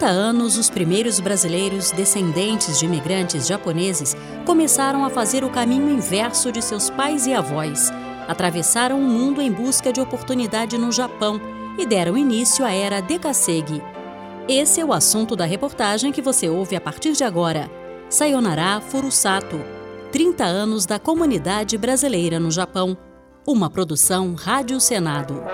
30 anos, os primeiros brasileiros descendentes de imigrantes japoneses começaram a fazer o caminho inverso de seus pais e avós. Atravessaram o mundo em busca de oportunidade no Japão e deram início à era Dekasegi. Esse é o assunto da reportagem que você ouve a partir de agora. Sayonara Furusato, 30 anos da comunidade brasileira no Japão. Uma produção Rádio Senado.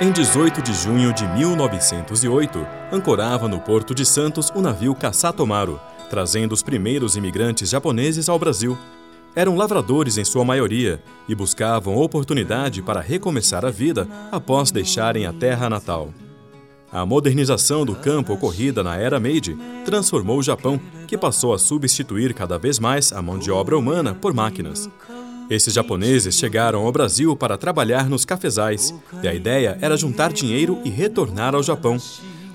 Em 18 de junho de 1908, ancorava no Porto de Santos o navio Kasatomaru, trazendo os primeiros imigrantes japoneses ao Brasil. Eram lavradores em sua maioria e buscavam oportunidade para recomeçar a vida após deixarem a terra natal. A modernização do campo ocorrida na era Meiji transformou o Japão, que passou a substituir cada vez mais a mão de obra humana por máquinas. Esses japoneses chegaram ao Brasil para trabalhar nos cafezais e a ideia era juntar dinheiro e retornar ao Japão.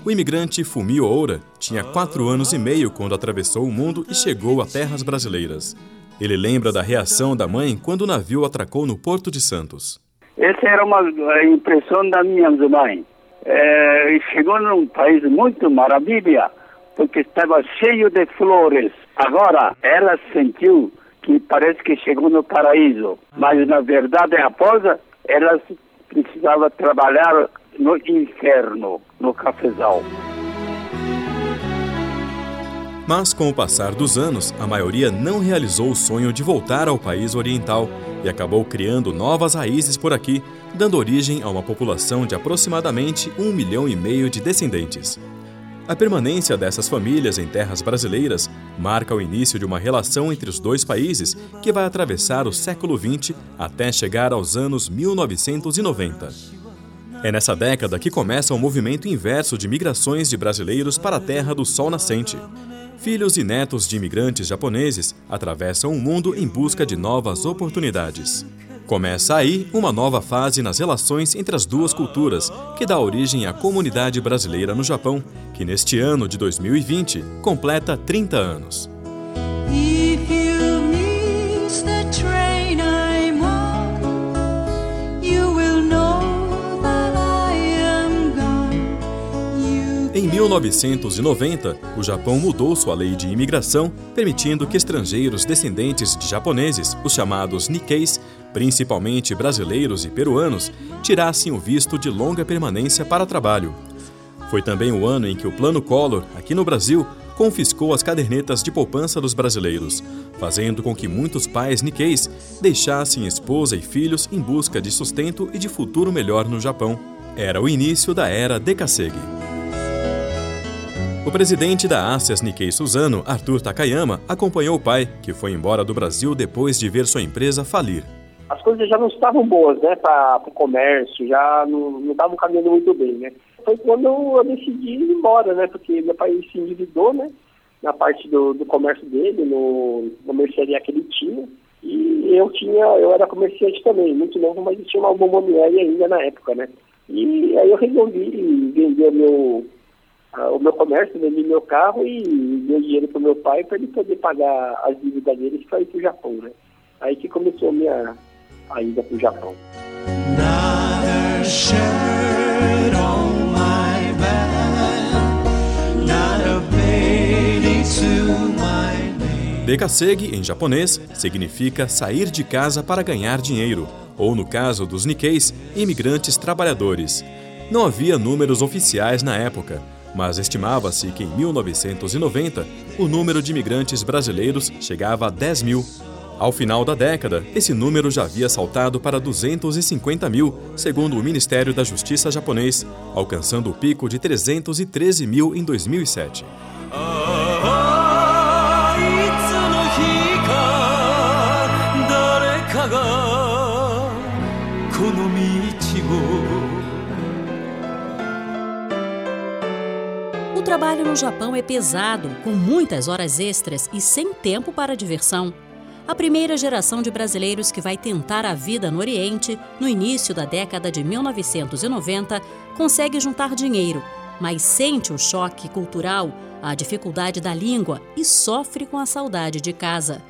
O imigrante Fumio Oura tinha quatro anos e meio quando atravessou o mundo e chegou a terras brasileiras. Ele lembra da reação da mãe quando o navio atracou no Porto de Santos. Essa era uma impressão da minha mãe. É, chegou num país muito maravilha, porque estava cheio de flores. Agora, ela sentiu que parece que chegou no paraíso, mas na verdade após ela precisava trabalhar no inferno, no cafezal. Mas com o passar dos anos, a maioria não realizou o sonho de voltar ao país oriental e acabou criando novas raízes por aqui, dando origem a uma população de aproximadamente um milhão e meio de descendentes. A permanência dessas famílias em terras brasileiras marca o início de uma relação entre os dois países que vai atravessar o século XX até chegar aos anos 1990. É nessa década que começa o movimento inverso de migrações de brasileiros para a terra do sol nascente. Filhos e netos de imigrantes japoneses atravessam o mundo em busca de novas oportunidades. Começa aí uma nova fase nas relações entre as duas culturas, que dá origem à comunidade brasileira no Japão, que neste ano de 2020 completa 30 anos. Em 1990, o Japão mudou sua lei de imigração, permitindo que estrangeiros descendentes de japoneses, os chamados Nikkeis, principalmente brasileiros e peruanos, tirassem o visto de longa permanência para trabalho. Foi também o ano em que o Plano Collor, aqui no Brasil, confiscou as cadernetas de poupança dos brasileiros, fazendo com que muitos pais Nikkeis deixassem esposa e filhos em busca de sustento e de futuro melhor no Japão. Era o início da era Dekasegi. O presidente da Asias Nikkei Suzano, Arthur Takayama, acompanhou o pai, que foi embora do Brasil depois de ver sua empresa falir. As coisas já não estavam boas, né, para o comércio, já não estavam caminhando muito bem, né. Foi quando eu decidi ir embora, né, porque meu pai se endividou, né, na parte do, do comércio dele, no, na mercearia que ele tinha, e eu tinha, eu era comerciante também, muito novo, mas tinha uma bomboniere ainda na época, né. E aí eu resolvi vender meu o meu comércio, vendi meu carro e dei dinheiro para meu pai para ele poder pagar as dívidas dele para ir para o Japão, né? Aí que começou a minha a ida para o Japão. Dekasegi, em japonês, significa sair de casa para ganhar dinheiro, ou no caso dos Nikkeis, imigrantes trabalhadores. Não havia números oficiais na época, mas estimava-se que em 1990 o número de imigrantes brasileiros chegava a 10 mil. Ao final da década, esse número já havia saltado para 250 mil, segundo o Ministério da Justiça japonês, alcançando o pico de 313 mil em 2007. O trabalho no Japão é pesado, com muitas horas extras e sem tempo para diversão. A primeira geração de brasileiros que vai tentar a vida no Oriente, no início da década de 1990, consegue juntar dinheiro, mas sente o choque cultural, a dificuldade da língua e sofre com a saudade de casa.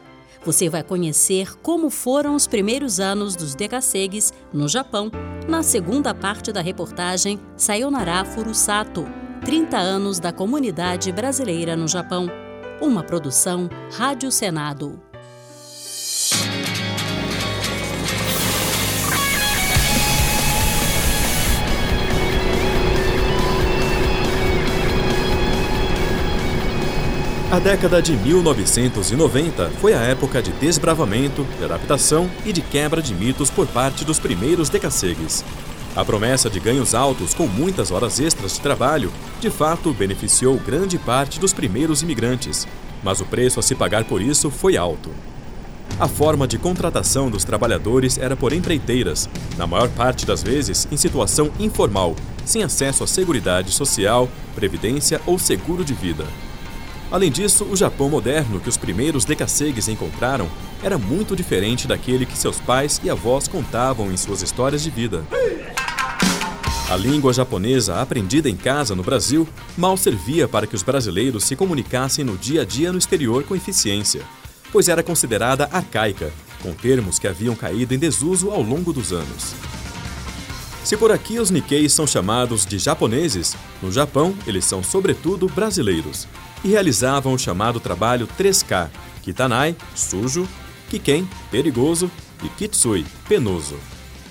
você vai conhecer como foram os primeiros anos dos Dekasegues no Japão, na segunda parte da reportagem Sayonara Furusato, 30 anos da comunidade brasileira no Japão. Uma produção Rádio Senado. A década de 1990 foi a época de desbravamento, de adaptação e de quebra de mitos por parte dos primeiros decassegues. A promessa de ganhos altos com muitas horas extras de trabalho, de fato, beneficiou grande parte dos primeiros imigrantes, mas o preço a se pagar por isso foi alto. A forma de contratação dos trabalhadores era por empreiteiras, na maior parte das vezes em situação informal, sem acesso à seguridade social, previdência ou seguro de vida. Além disso, o Japão moderno que os primeiros decassegues encontraram era muito diferente daquele que seus pais e avós contavam em suas histórias de vida. A língua japonesa aprendida em casa no Brasil mal servia para que os brasileiros se comunicassem no dia a dia no exterior com eficiência, pois era considerada arcaica, com termos que haviam caído em desuso ao longo dos anos. Se por aqui os Nikkeis são chamados de japoneses, no Japão eles são sobretudo brasileiros e realizavam o chamado trabalho 3K, Kitanai, sujo, Kiken, perigoso e Kitsui, penoso.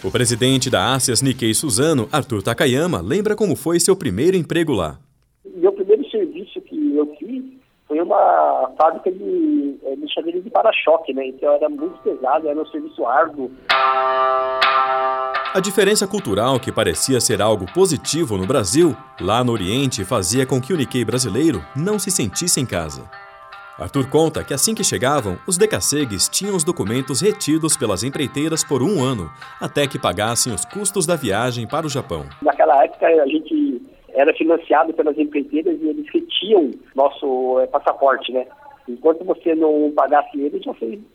O presidente da Asias Nikkei Suzano, Arthur Takayama, lembra como foi seu primeiro emprego lá. Meu primeiro serviço que eu fiz foi uma fábrica de, eh, de chaveiros de para-choque, né? Então era muito pesado, era um serviço árduo. A diferença cultural, que parecia ser algo positivo no Brasil, lá no Oriente fazia com que o Nikkei brasileiro não se sentisse em casa. Arthur conta que assim que chegavam, os decassegues tinham os documentos retidos pelas empreiteiras por um ano, até que pagassem os custos da viagem para o Japão. Naquela época, a gente era financiado pelas empreiteiras e eles retiam nosso é, passaporte, né? Enquanto você não pagasse ele,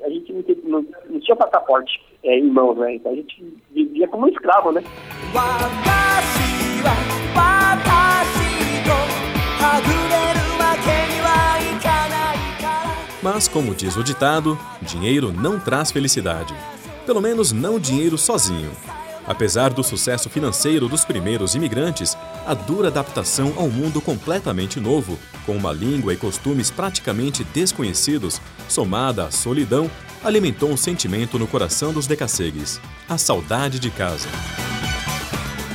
a gente não, não, não tinha passaporte é, em mãos, né? Então a gente vivia como um escravo, né? Mas, como diz o ditado, dinheiro não traz felicidade. Pelo menos não dinheiro sozinho. Apesar do sucesso financeiro dos primeiros imigrantes, a dura adaptação ao mundo completamente novo, com uma língua e costumes praticamente desconhecidos, somada à solidão, alimentou um sentimento no coração dos decassegues: a saudade de casa.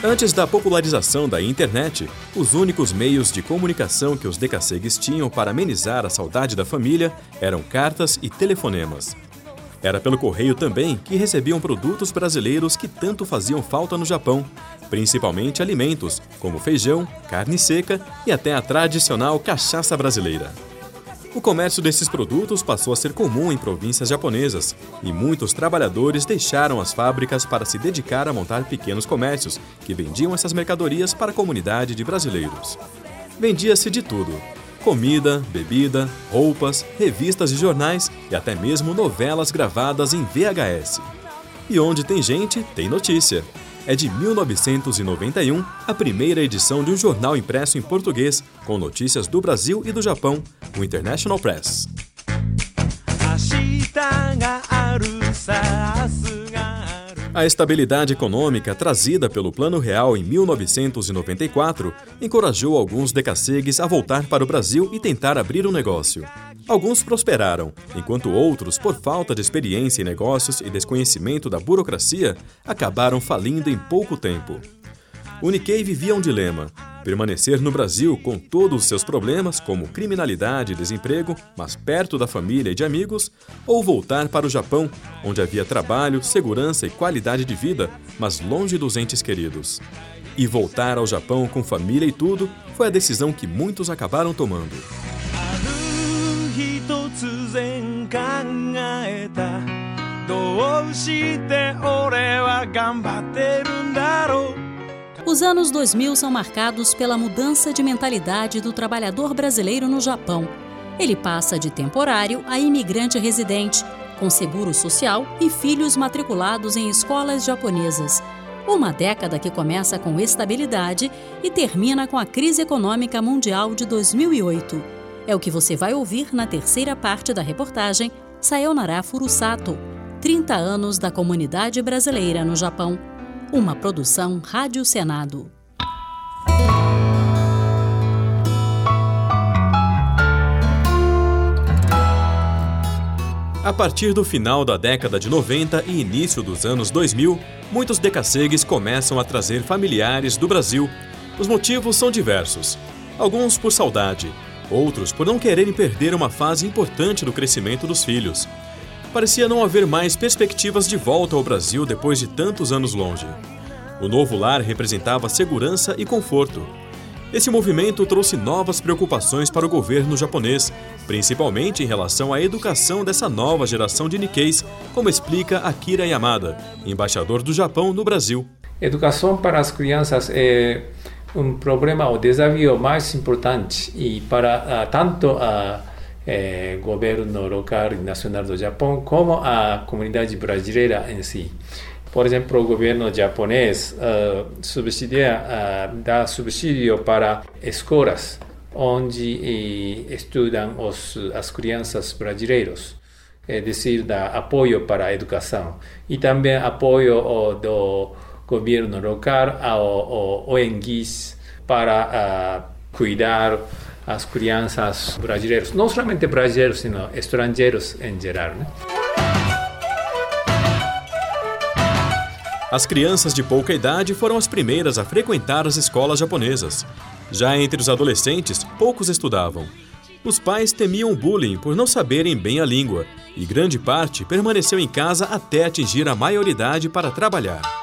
Antes da popularização da internet, os únicos meios de comunicação que os decassegues tinham para amenizar a saudade da família eram cartas e telefonemas. Era pelo correio também que recebiam produtos brasileiros que tanto faziam falta no Japão, principalmente alimentos, como feijão, carne seca e até a tradicional cachaça brasileira. O comércio desses produtos passou a ser comum em províncias japonesas e muitos trabalhadores deixaram as fábricas para se dedicar a montar pequenos comércios que vendiam essas mercadorias para a comunidade de brasileiros. Vendia-se de tudo, comida, bebida, roupas, revistas e jornais e até mesmo novelas gravadas em VHS. E onde tem gente, tem notícia. É de 1991 a primeira edição de um jornal impresso em português com notícias do Brasil e do Japão, o International Press. A estabilidade econômica trazida pelo Plano Real em 1994 encorajou alguns decassegues a voltar para o Brasil e tentar abrir um negócio. Alguns prosperaram, enquanto outros, por falta de experiência em negócios e desconhecimento da burocracia, acabaram falindo em pouco tempo. O Nikkei vivia um dilema: permanecer no Brasil com todos os seus problemas, como criminalidade e desemprego, mas perto da família e de amigos, ou voltar para o Japão, onde havia trabalho, segurança e qualidade de vida, mas longe dos entes queridos. E voltar ao Japão com família e tudo foi a decisão que muitos acabaram tomando. Os anos 2000 são marcados pela mudança de mentalidade do trabalhador brasileiro no Japão. Ele passa de temporário a imigrante residente, com seguro social e filhos matriculados em escolas japonesas. Uma década que começa com estabilidade e termina com a crise econômica mundial de 2008. É o que você vai ouvir na terceira parte da reportagem Sayonara Furusato, 30 anos da comunidade brasileira no Japão. Uma produção Rádio Senado. A partir do final da década de 90 e início dos anos 2000, muitos decassegues começam a trazer familiares do Brasil. Os motivos são diversos. Alguns por saudade, outros por não quererem perder uma fase importante do crescimento dos filhos. Parecia não haver mais perspectivas de volta ao Brasil depois de tantos anos longe. O novo lar representava segurança e conforto. Esse movimento trouxe novas preocupações para o governo japonês, principalmente em relação à educação dessa nova geração de Nikkeis, como explica Akira Yamada, embaixador do Japão no Brasil. Educação para as crianças é um problema, o desafio mais importante e para uh, tanto a eh, governo local e nacional do Japão como a comunidade brasileira em si. Por exemplo, o governo japonês uh, subsidia, uh, dá subsídio para escolas onde eh, estudam os, as crianças brasileiras, é decir, dá apoio para a educação e também apoio do governo local ao, ONGs para cuidar as crianças brasileiras, não somente brasileiros, sino estrangeiros em geral. Né? As crianças de pouca idade foram as primeiras a frequentar as escolas japonesas. Já entre os adolescentes, poucos estudavam. Os pais temiam bullying por não saberem bem a língua, e grande parte permaneceu em casa até atingir a maioridade para trabalhar.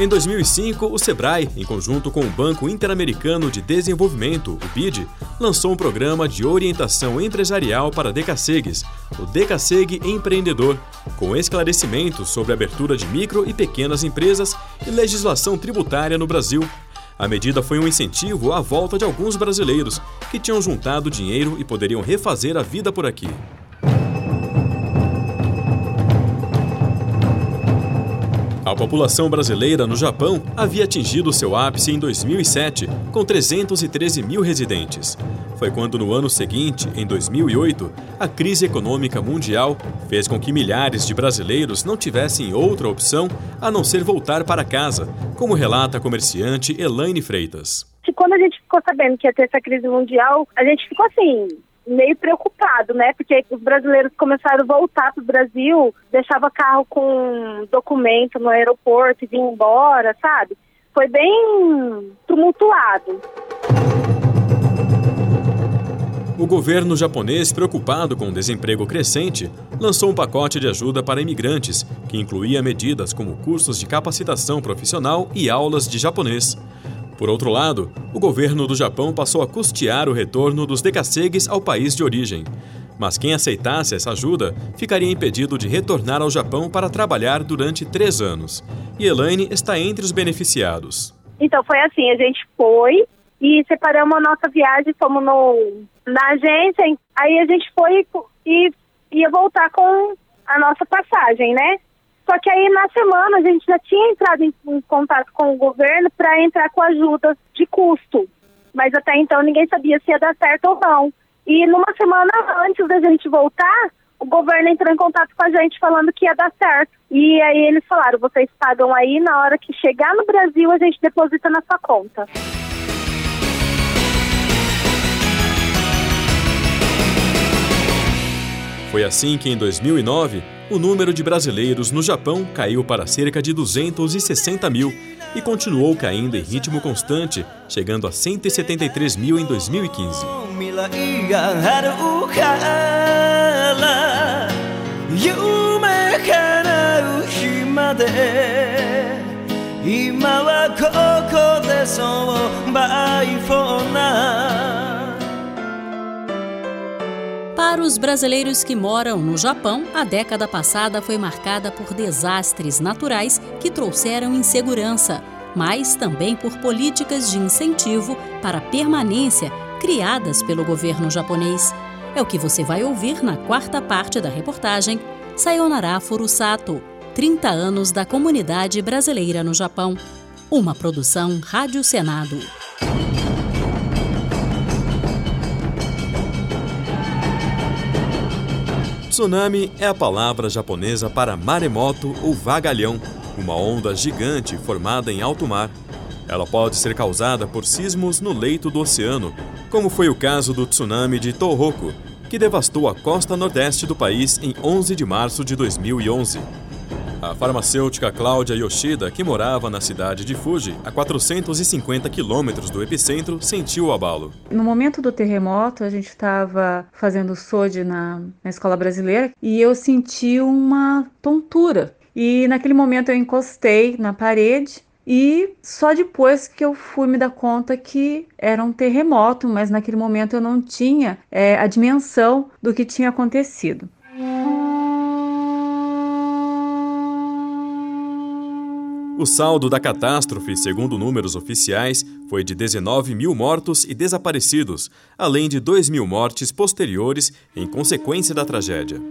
Em 2005, o Sebrae, em conjunto com o Banco Interamericano de Desenvolvimento, o BID, lançou um programa de orientação empresarial para decassegues, o Decassegue Empreendedor, com esclarecimentos sobre a abertura de micro e pequenas empresas e legislação tributária no Brasil. A medida foi um incentivo à volta de alguns brasileiros que tinham juntado dinheiro e poderiam refazer a vida por aqui. A população brasileira no Japão havia atingido seu ápice em 2007, com 313 mil residentes. Foi quando, no ano seguinte, em 2008, a crise econômica mundial fez com que milhares de brasileiros não tivessem outra opção a não ser voltar para casa, como relata a comerciante Elaine Freitas. Quando a gente ficou sabendo que ia ter essa crise mundial, a gente ficou assim, meio preocupado, né? Porque os brasileiros começaram a voltar para o Brasil, deixava carro com documento no aeroporto e vinha embora, sabe? Foi bem tumultuado. O governo japonês, preocupado com o desemprego crescente, lançou um pacote de ajuda para imigrantes, que incluía medidas como cursos de capacitação profissional e aulas de japonês. Por outro lado, o governo do Japão passou a custear o retorno dos decassegues ao país de origem. Mas quem aceitasse essa ajuda ficaria impedido de retornar ao Japão para trabalhar durante três anos. E Elaine está entre os beneficiados. Então foi assim, a gente foi e separamos a nossa viagem, fomos no, na agência, aí a gente foi e ia voltar com a nossa passagem, né? Só que aí na semana a gente já tinha entrado em, em contato com o governo para entrar com ajudas de custo. Mas até então ninguém sabia se ia dar certo ou não. E numa semana antes da gente voltar, o governo entrou em contato com a gente falando que ia dar certo. E aí eles falaram, vocês pagam aí, na hora que chegar no Brasil a gente deposita na sua conta. Foi assim que, em 2009, o número de brasileiros no Japão caiu para cerca de 260 mil e continuou caindo em ritmo constante, chegando a 173 mil em 2015. Para os brasileiros que moram no Japão, a década passada foi marcada por desastres naturais que trouxeram insegurança, mas também por políticas de incentivo para permanência criadas pelo governo japonês. É o que você vai ouvir na quarta parte da reportagem Sayonara Furusato 30 anos da comunidade brasileira no Japão. Uma produção Rádio Senado. Tsunami é a palavra japonesa para maremoto ou vagalhão, uma onda gigante formada em alto mar. Ela pode ser causada por sismos no leito do oceano, como foi o caso do tsunami de Tohoku, que devastou a costa nordeste do país em 11 de março de 2011. A farmacêutica Cláudia Yoshida, que morava na cidade de Fuji, a 450 quilômetros do epicentro, sentiu o abalo. No momento do terremoto, a gente estava fazendo SOD na, na escola brasileira e eu senti uma tontura. E naquele momento eu encostei na parede e só depois que eu fui me dar conta que era um terremoto, mas naquele momento eu não tinha é, a dimensão do que tinha acontecido. O saldo da catástrofe, segundo números oficiais, foi de 19 mil mortos e desaparecidos, além de 2 mil mortes posteriores em consequência da tragédia.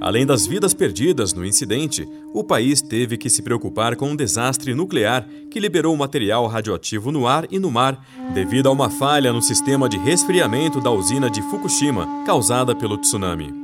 Além das vidas perdidas no incidente, o país teve que se preocupar com um desastre nuclear que liberou material radioativo no ar e no mar, devido a uma falha no sistema de resfriamento da usina de Fukushima, causada pelo tsunami.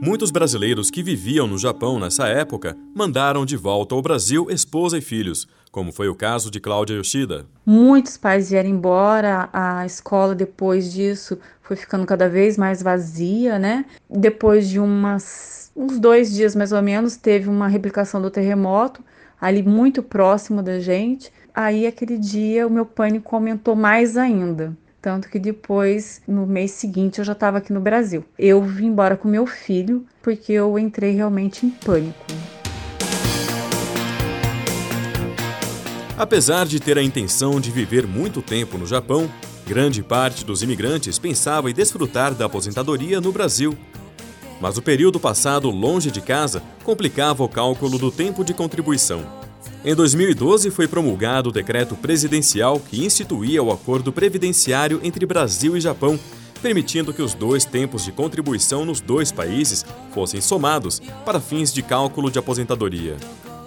Muitos brasileiros que viviam no Japão nessa época mandaram de volta ao Brasil esposa e filhos, como foi o caso de Cláudia Yoshida. Muitos pais vieram embora, a escola depois disso foi ficando cada vez mais vazia, né? Depois de umas, uns dois dias mais ou menos, teve uma replicação do terremoto, ali muito próximo da gente. Aí aquele dia o meu pânico aumentou mais ainda. Tanto que depois, no mês seguinte, eu já estava aqui no Brasil. Eu vim embora com meu filho porque eu entrei realmente em pânico. Apesar de ter a intenção de viver muito tempo no Japão, grande parte dos imigrantes pensava em desfrutar da aposentadoria no Brasil. Mas o período passado longe de casa complicava o cálculo do tempo de contribuição. Em 2012, foi promulgado o decreto presidencial que instituía o acordo previdenciário entre Brasil e Japão, permitindo que os dois tempos de contribuição nos dois países fossem somados para fins de cálculo de aposentadoria.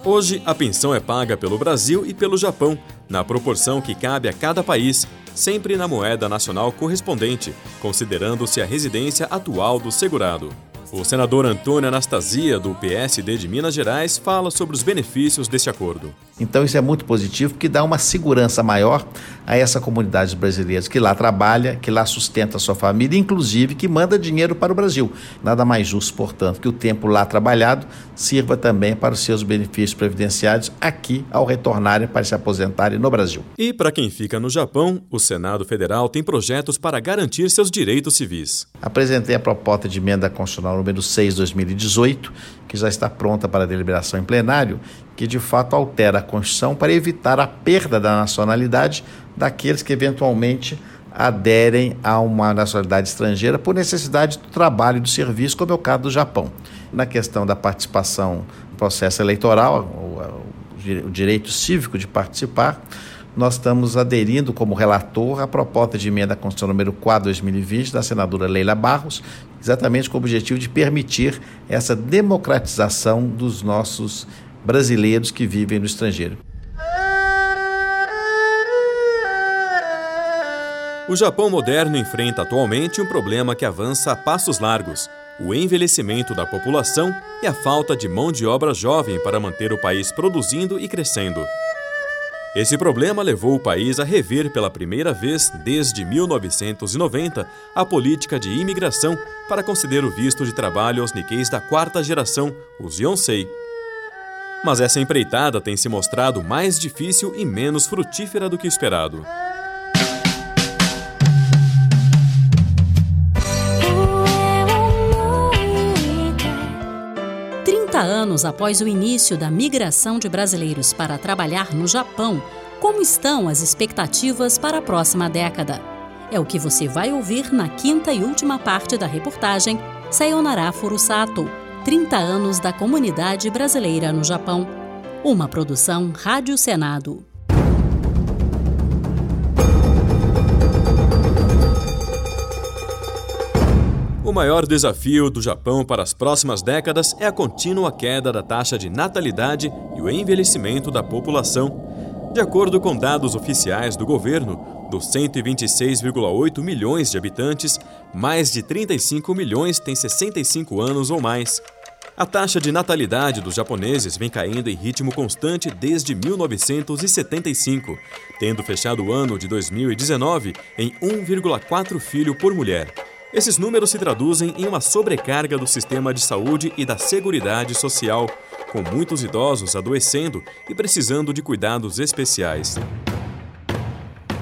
Hoje, a pensão é paga pelo Brasil e pelo Japão, na proporção que cabe a cada país, sempre na moeda nacional correspondente, considerando-se a residência atual do segurado. O senador Antônio Anastasia, do PSD de Minas Gerais, fala sobre os benefícios deste acordo. Então, isso é muito positivo, porque dá uma segurança maior a essa comunidade brasileira que lá trabalha, que lá sustenta a sua família, inclusive que manda dinheiro para o Brasil. Nada mais justo, portanto, que o tempo lá trabalhado sirva também para os seus benefícios previdenciários aqui ao retornarem para se aposentarem no Brasil. E para quem fica no Japão, o Senado Federal tem projetos para garantir seus direitos civis. Apresentei a proposta de emenda constitucional número 6 2018, que já está pronta para deliberação em plenário, que de fato altera a Constituição para evitar a perda da nacionalidade daqueles que eventualmente aderem a uma nacionalidade estrangeira por necessidade do trabalho e do serviço, como é o caso do Japão. Na questão da participação no processo eleitoral, o, direito cívico de participar, nós estamos aderindo como relator à proposta de emenda à Constituição número 4 2020 da senadora Leila Barros, exatamente com o objetivo de permitir essa democratização dos nossos brasileiros que vivem no estrangeiro. O Japão moderno enfrenta atualmente um problema que avança a passos largos: o envelhecimento da população e a falta de mão de obra jovem para manter o país produzindo e crescendo. Esse problema levou o país a rever pela primeira vez desde 1990 a política de imigração para conceder o visto de trabalho aos niqueis da quarta geração, os Yonsei. Mas essa empreitada tem se mostrado mais difícil e menos frutífera do que esperado. Anos após o início da migração de brasileiros para trabalhar no Japão, como estão as expectativas para a próxima década? É o que você vai ouvir na quinta e última parte da reportagem Sayonara Furusato 30 anos da comunidade brasileira no Japão. Uma produção Rádio Senado. O maior desafio do Japão para as próximas décadas é a contínua queda da taxa de natalidade e o envelhecimento da população. De acordo com dados oficiais do governo, dos 126,8 milhões de habitantes, mais de 35 milhões têm 65 anos ou mais. A taxa de natalidade dos japoneses vem caindo em ritmo constante desde 1975, tendo fechado o ano de 2019 em 1,4 filho por mulher. Esses números se traduzem em uma sobrecarga do sistema de saúde e da seguridade social, com muitos idosos adoecendo e precisando de cuidados especiais.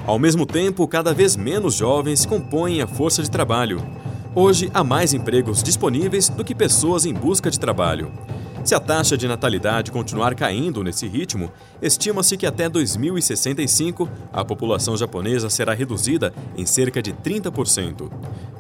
Ao mesmo tempo, cada vez menos jovens compõem a força de trabalho. Hoje há mais empregos disponíveis do que pessoas em busca de trabalho. Se a taxa de natalidade continuar caindo nesse ritmo, estima-se que até 2065 a população japonesa será reduzida em cerca de 30%.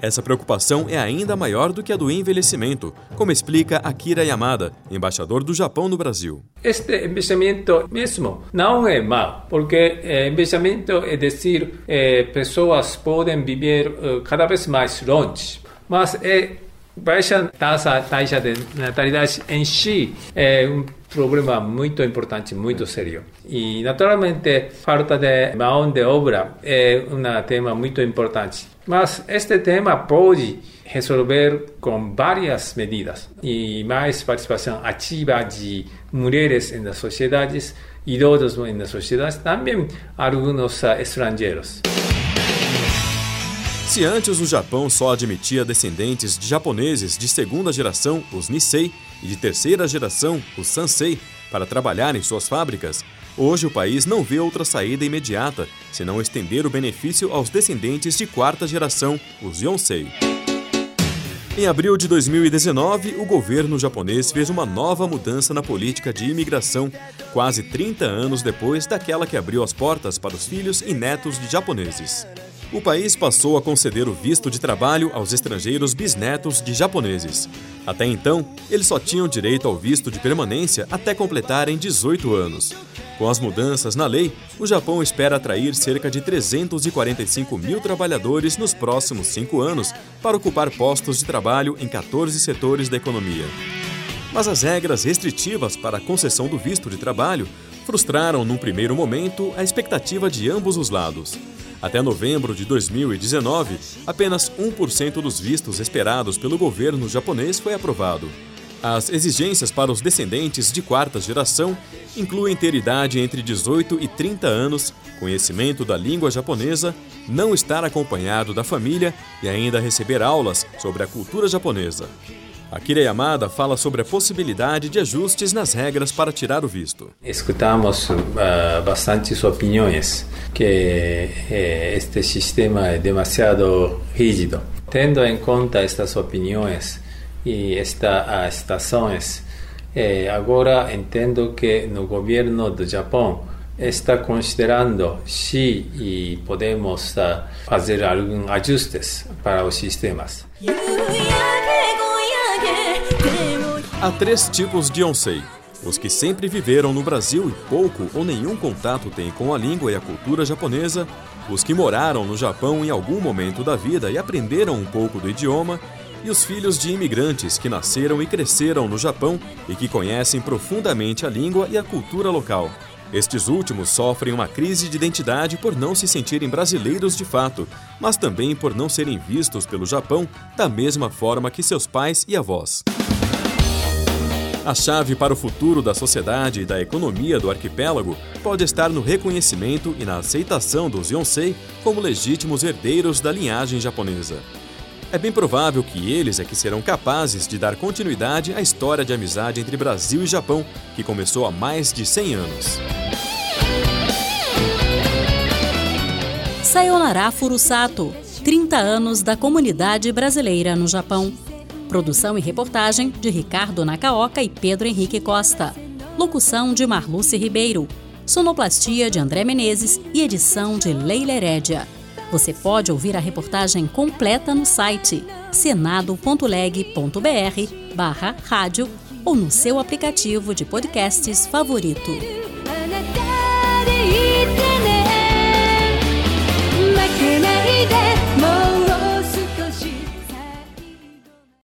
Essa preocupação é ainda maior do que a do envelhecimento, como explica Akira Yamada, embaixador do Japão no Brasil. Este envelhecimento mesmo não é mau, porque eh, envelhecimento é dizer, eh, pessoas podem viver eh, cada vez mais longe. Mas é baixa taxa, taxa de natalidade em si é um problema muito importante, muito sério. E, naturalmente, falta de mão de obra é um tema muito importante. Mas este tema pode resolver com várias medidas e mais participação ativa de mulheres nas sociedades, idosos nas sociedades, também alguns estrangeiros. Se antes o Japão só admitia descendentes de japoneses de segunda geração, os Nisei, e de terceira geração, os Sansei, para trabalhar em suas fábricas, hoje o país não vê outra saída imediata senão estender o benefício aos descendentes de quarta geração, os Yonsei. Em abril de 2019, o governo japonês fez uma nova mudança na política de imigração, quase 30 anos depois daquela que abriu as portas para os filhos e netos de japoneses o país passou a conceder o visto de trabalho aos estrangeiros bisnetos de japoneses. Até então, eles só tinham direito ao visto de permanência até completarem 18 anos. Com as mudanças na lei, o Japão espera atrair cerca de 345 mil trabalhadores nos próximos cinco anos para ocupar postos de trabalho em 14 setores da economia. Mas as regras restritivas para a concessão do visto de trabalho frustraram, num primeiro momento, a expectativa de ambos os lados. Até novembro de 2019, apenas 1% dos vistos esperados pelo governo japonês foi aprovado. As exigências para os descendentes de quarta geração incluem ter idade entre 18 e 30 anos, conhecimento da língua japonesa, não estar acompanhado da família e ainda receber aulas sobre a cultura japonesa. Akira Yamada fala sobre a possibilidade de ajustes nas regras para tirar o visto. Escutamos uh, bastantes opiniões que eh, este sistema é demasiado rígido. Tendo em conta estas opiniões e estas situações, eh, agora entendo que no governo do Japão está considerando se podemos uh, fazer alguns ajustes para os sistemas. Há três tipos de Onsei. Os que sempre viveram no Brasil e pouco ou nenhum contato têm com a língua e a cultura japonesa, os que moraram no Japão em algum momento da vida e aprenderam um pouco do idioma, e os filhos de imigrantes que nasceram e cresceram no Japão e que conhecem profundamente a língua e a cultura local. Estes últimos sofrem uma crise de identidade por não se sentirem brasileiros de fato, mas também por não serem vistos pelo Japão da mesma forma que seus pais e avós. A chave para o futuro da sociedade e da economia do arquipélago pode estar no reconhecimento e na aceitação dos Yonsei como legítimos herdeiros da linhagem japonesa. É bem provável que eles é que serão capazes de dar continuidade à história de amizade entre Brasil e Japão, que começou há mais de 100 anos. Sayonara Furusato 30 anos da comunidade brasileira no Japão. Produção e reportagem de Ricardo Nakaoka e Pedro Henrique Costa. Locução de Marluce Ribeiro. Sonoplastia de André Menezes e edição de Leila Herédia. Você pode ouvir a reportagem completa no site senado.leg.br barra rádio ou no seu aplicativo de podcasts favorito.